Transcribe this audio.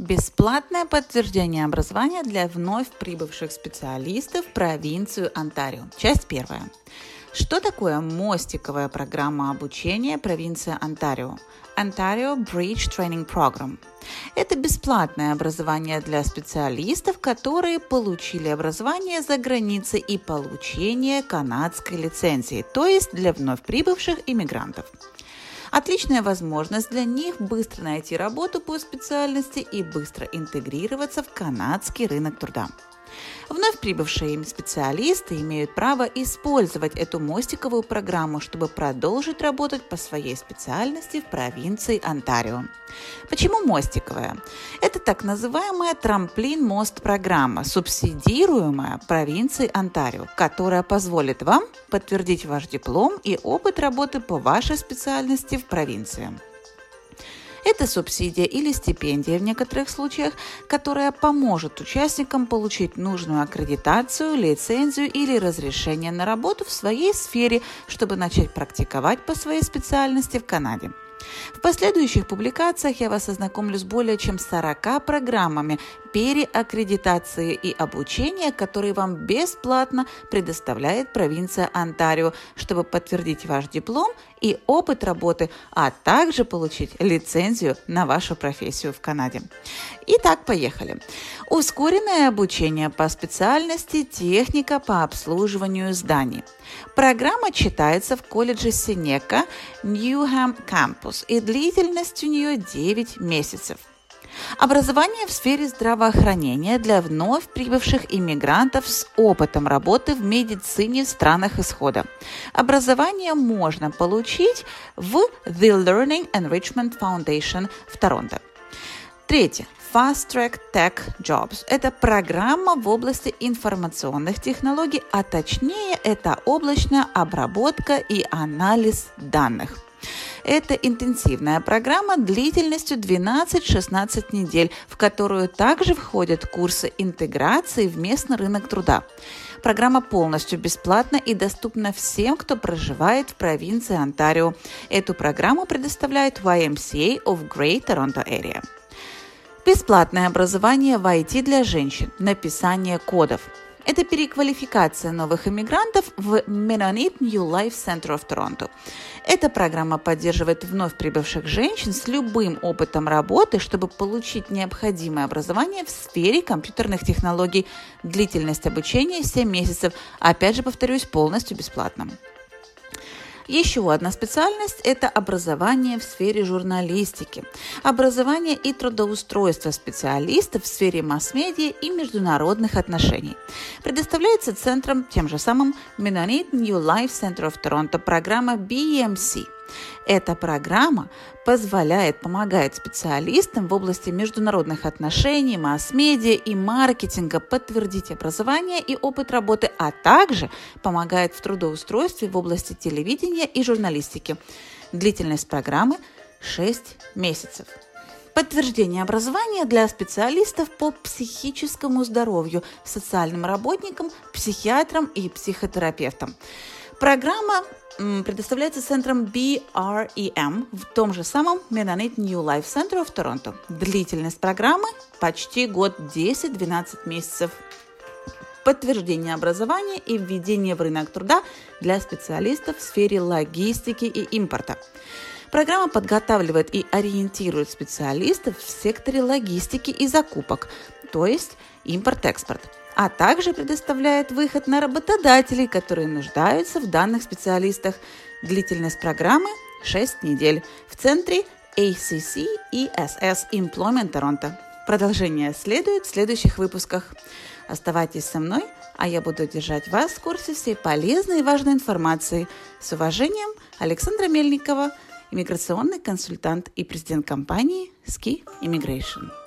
Бесплатное подтверждение образования для вновь прибывших специалистов в провинцию Онтарио. Часть первая. Что такое мостиковая программа обучения провинции Онтарио? Ontario Bridge Training Program. Это бесплатное образование для специалистов, которые получили образование за границей и получение канадской лицензии, то есть для вновь прибывших иммигрантов. Отличная возможность для них быстро найти работу по специальности и быстро интегрироваться в канадский рынок труда. Вновь прибывшие им специалисты имеют право использовать эту мостиковую программу, чтобы продолжить работать по своей специальности в провинции Онтарио. Почему мостиковая? Это так называемая трамплин-мост-программа, субсидируемая провинцией Онтарио, которая позволит вам подтвердить ваш диплом и опыт работы по вашей специальности в провинции. Это субсидия или стипендия в некоторых случаях, которая поможет участникам получить нужную аккредитацию, лицензию или разрешение на работу в своей сфере, чтобы начать практиковать по своей специальности в Канаде. В последующих публикациях я вас ознакомлю с более чем 40 программами переаккредитации и обучения, которые вам бесплатно предоставляет провинция Онтарио, чтобы подтвердить ваш диплом и опыт работы, а также получить лицензию на вашу профессию в Канаде. Итак, поехали. Ускоренное обучение по специальности техника по обслуживанию зданий. Программа читается в колледже Синека Ньюхэм Кампус и длительность у нее 9 месяцев. Образование в сфере здравоохранения для вновь прибывших иммигрантов с опытом работы в медицине в странах исхода. Образование можно получить в The Learning Enrichment Foundation в Торонто. Третье. Fast Track Tech Jobs. Это программа в области информационных технологий, а точнее это облачная обработка и анализ данных. Это интенсивная программа длительностью 12-16 недель, в которую также входят курсы интеграции в местный рынок труда. Программа полностью бесплатна и доступна всем, кто проживает в провинции Онтарио. Эту программу предоставляет YMCA of Great Toronto Area. Бесплатное образование в IT для женщин, написание кодов – это переквалификация новых иммигрантов в Mennonite New Life Center of Toronto. Эта программа поддерживает вновь прибывших женщин с любым опытом работы, чтобы получить необходимое образование в сфере компьютерных технологий. Длительность обучения 7 месяцев. Опять же, повторюсь, полностью бесплатно. Еще одна специальность – это образование в сфере журналистики, образование и трудоустройство специалистов в сфере масс-медиа и международных отношений. Предоставляется центром тем же самым Mennonite New Life Center of Toronto программа BMC – эта программа позволяет, помогает специалистам в области международных отношений, масс-медиа и маркетинга подтвердить образование и опыт работы, а также помогает в трудоустройстве в области телевидения и журналистики. Длительность программы 6 месяцев. Подтверждение образования для специалистов по психическому здоровью, социальным работникам, психиатрам и психотерапевтам. Программа предоставляется центром BREM в том же самом Mennonite New Life Center в Торонто. Длительность программы почти год 10-12 месяцев. Подтверждение образования и введение в рынок труда для специалистов в сфере логистики и импорта. Программа подготавливает и ориентирует специалистов в секторе логистики и закупок, то есть импорт-экспорт а также предоставляет выход на работодателей, которые нуждаются в данных специалистах. Длительность программы 6 недель в центре ACC ESS Employment Toronto. Продолжение следует в следующих выпусках. Оставайтесь со мной, а я буду держать вас в курсе всей полезной и важной информации. С уважением, Александра Мельникова, иммиграционный консультант и президент компании Ski Immigration.